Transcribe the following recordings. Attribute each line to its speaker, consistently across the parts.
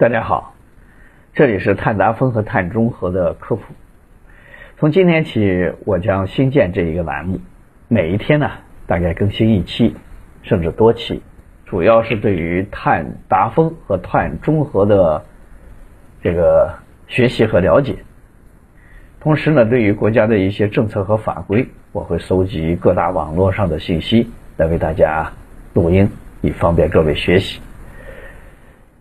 Speaker 1: 大家好，这里是碳达峰和碳中和的科普。从今天起，我将新建这一个栏目，每一天呢大概更新一期，甚至多期，主要是对于碳达峰和碳中和的这个学习和了解。同时呢，对于国家的一些政策和法规，我会搜集各大网络上的信息来为大家录音，以方便各位学习。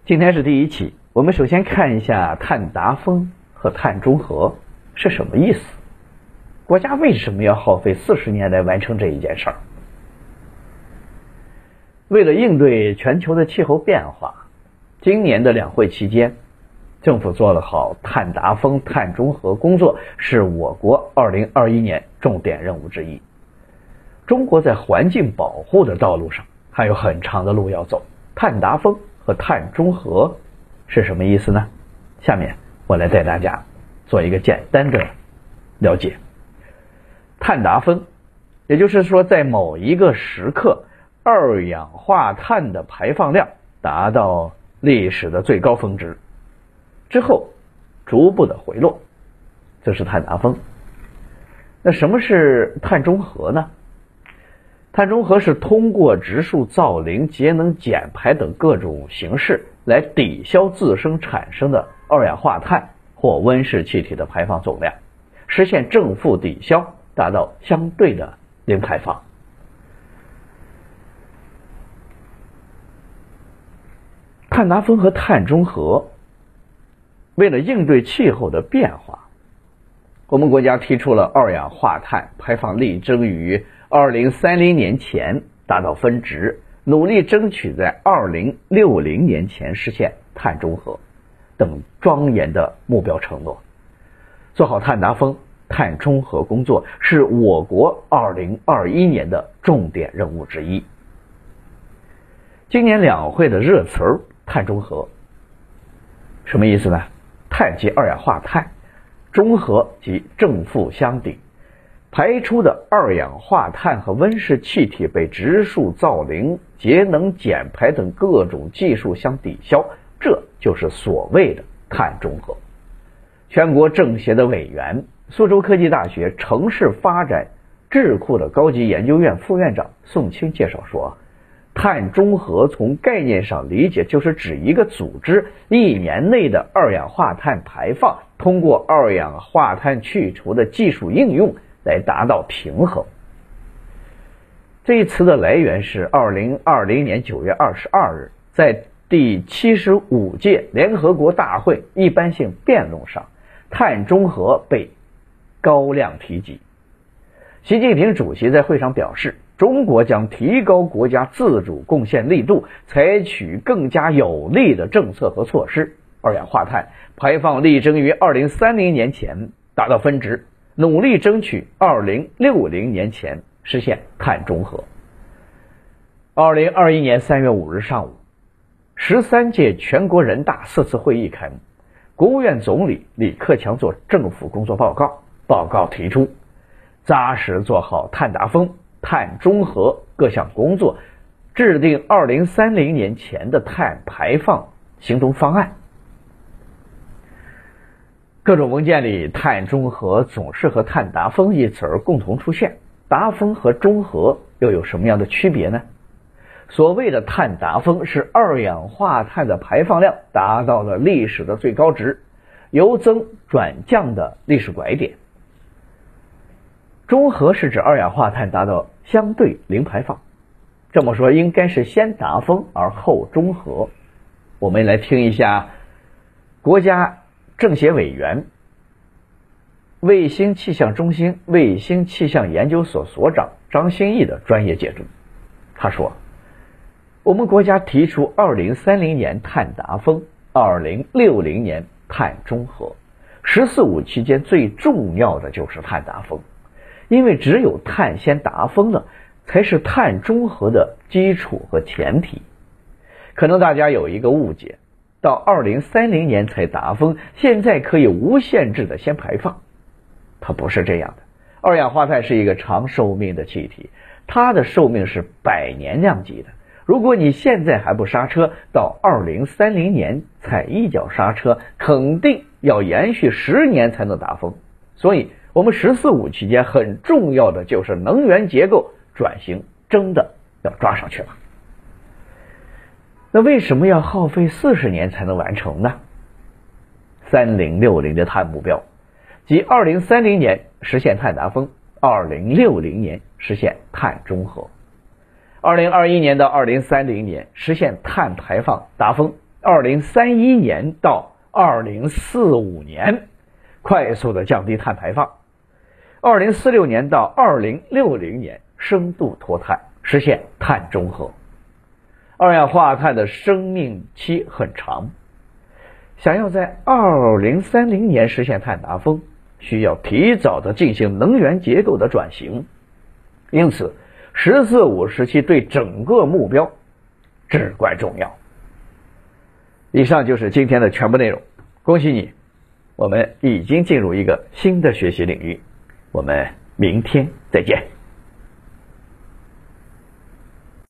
Speaker 1: 今天是第一期，我们首先看一下碳达峰和碳中和是什么意思。国家为什么要耗费四十年来完成这一件事儿？为了应对全球的气候变化，今年的两会期间，政府做了好碳达峰、碳中和工作，是我国二零二一年重点任务之一。中国在环境保护的道路上还有很长的路要走，碳达峰。和碳中和是什么意思呢？下面我来带大家做一个简单的了解。碳达峰，也就是说，在某一个时刻，二氧化碳的排放量达到历史的最高峰值之后，逐步的回落，这是碳达峰。那什么是碳中和呢？碳中和是通过植树造林、节能减排等各种形式来抵消自身产生的二氧化碳或温室气体的排放总量，实现正负抵消，达到相对的零排放。碳达峰和碳中和，为了应对气候的变化，我们国家提出了二氧化碳排放力争于。二零三零年前达到分值，努力争取在二零六零年前实现碳中和等庄严的目标承诺。做好碳达峰、碳中和工作是我国二零二一年的重点任务之一。今年两会的热词儿“碳中和”，什么意思呢？碳即二氧化碳，中和即正负相抵。排出的二氧化碳和温室气体被植树造林、节能减排等各种技术相抵消，这就是所谓的碳中和。全国政协的委员、苏州科技大学城市发展智库的高级研究院副院长宋清介绍说：“碳中和从概念上理解，就是指一个组织一年内的二氧化碳排放，通过二氧化碳去除的技术应用。”来达到平衡。这一词的来源是二零二零年九月二十二日，在第七十五届联合国大会一般性辩论上，碳中和被高亮提及。习近平主席在会上表示，中国将提高国家自主贡献力度，采取更加有力的政策和措施，二氧化碳排放力争于二零三零年前达到分值。努力争取二零六零年前实现碳中和。二零二一年三月五日上午，十三届全国人大四次会议开幕，国务院总理李克强作政府工作报告。报告提出，扎实做好碳达峰、碳中和各项工作，制定二零三零年前的碳排放行动方案。各种文件里，碳中和总是和碳达峰一词儿共同出现。达峰和中和又有什么样的区别呢？所谓的碳达峰是二氧化碳的排放量达到了历史的最高值，由增转降的历史拐点。中和是指二氧化碳达到相对零排放。这么说，应该是先达峰而后中和。我们来听一下国家。政协委员、卫星气象中心卫星气象研究所所长张兴义的专业解读。他说：“我们国家提出二零三零年碳达峰，二零六零年碳中和。十四五期间最重要的就是碳达峰，因为只有碳先达峰了，才是碳中和的基础和前提。可能大家有一个误解。”到二零三零年才达峰，现在可以无限制的先排放，它不是这样的。二氧化碳是一个长寿命的气体，它的寿命是百年量级的。如果你现在还不刹车，到二零三零年踩一脚刹车，肯定要延续十年才能达峰。所以，我们“十四五”期间很重要的就是能源结构转型，真的要抓上去了。那为什么要耗费四十年才能完成呢？三零六零的碳目标，即二零三零年实现碳达峰，二零六零年实现碳中和。二零二一年到二零三零年实现碳排放达峰，二零三一年到二零四五年快速的降低碳排放，二零四六年到二零六零年深度脱碳，实现碳中和。二氧化碳的生命期很长，想要在二零三零年实现碳达峰，需要提早的进行能源结构的转型，因此。“十四五”时期对整个目标至关重要。以上就是今天的全部内容。恭喜你，我们已经进入一个新的学习领域。我们明天再见。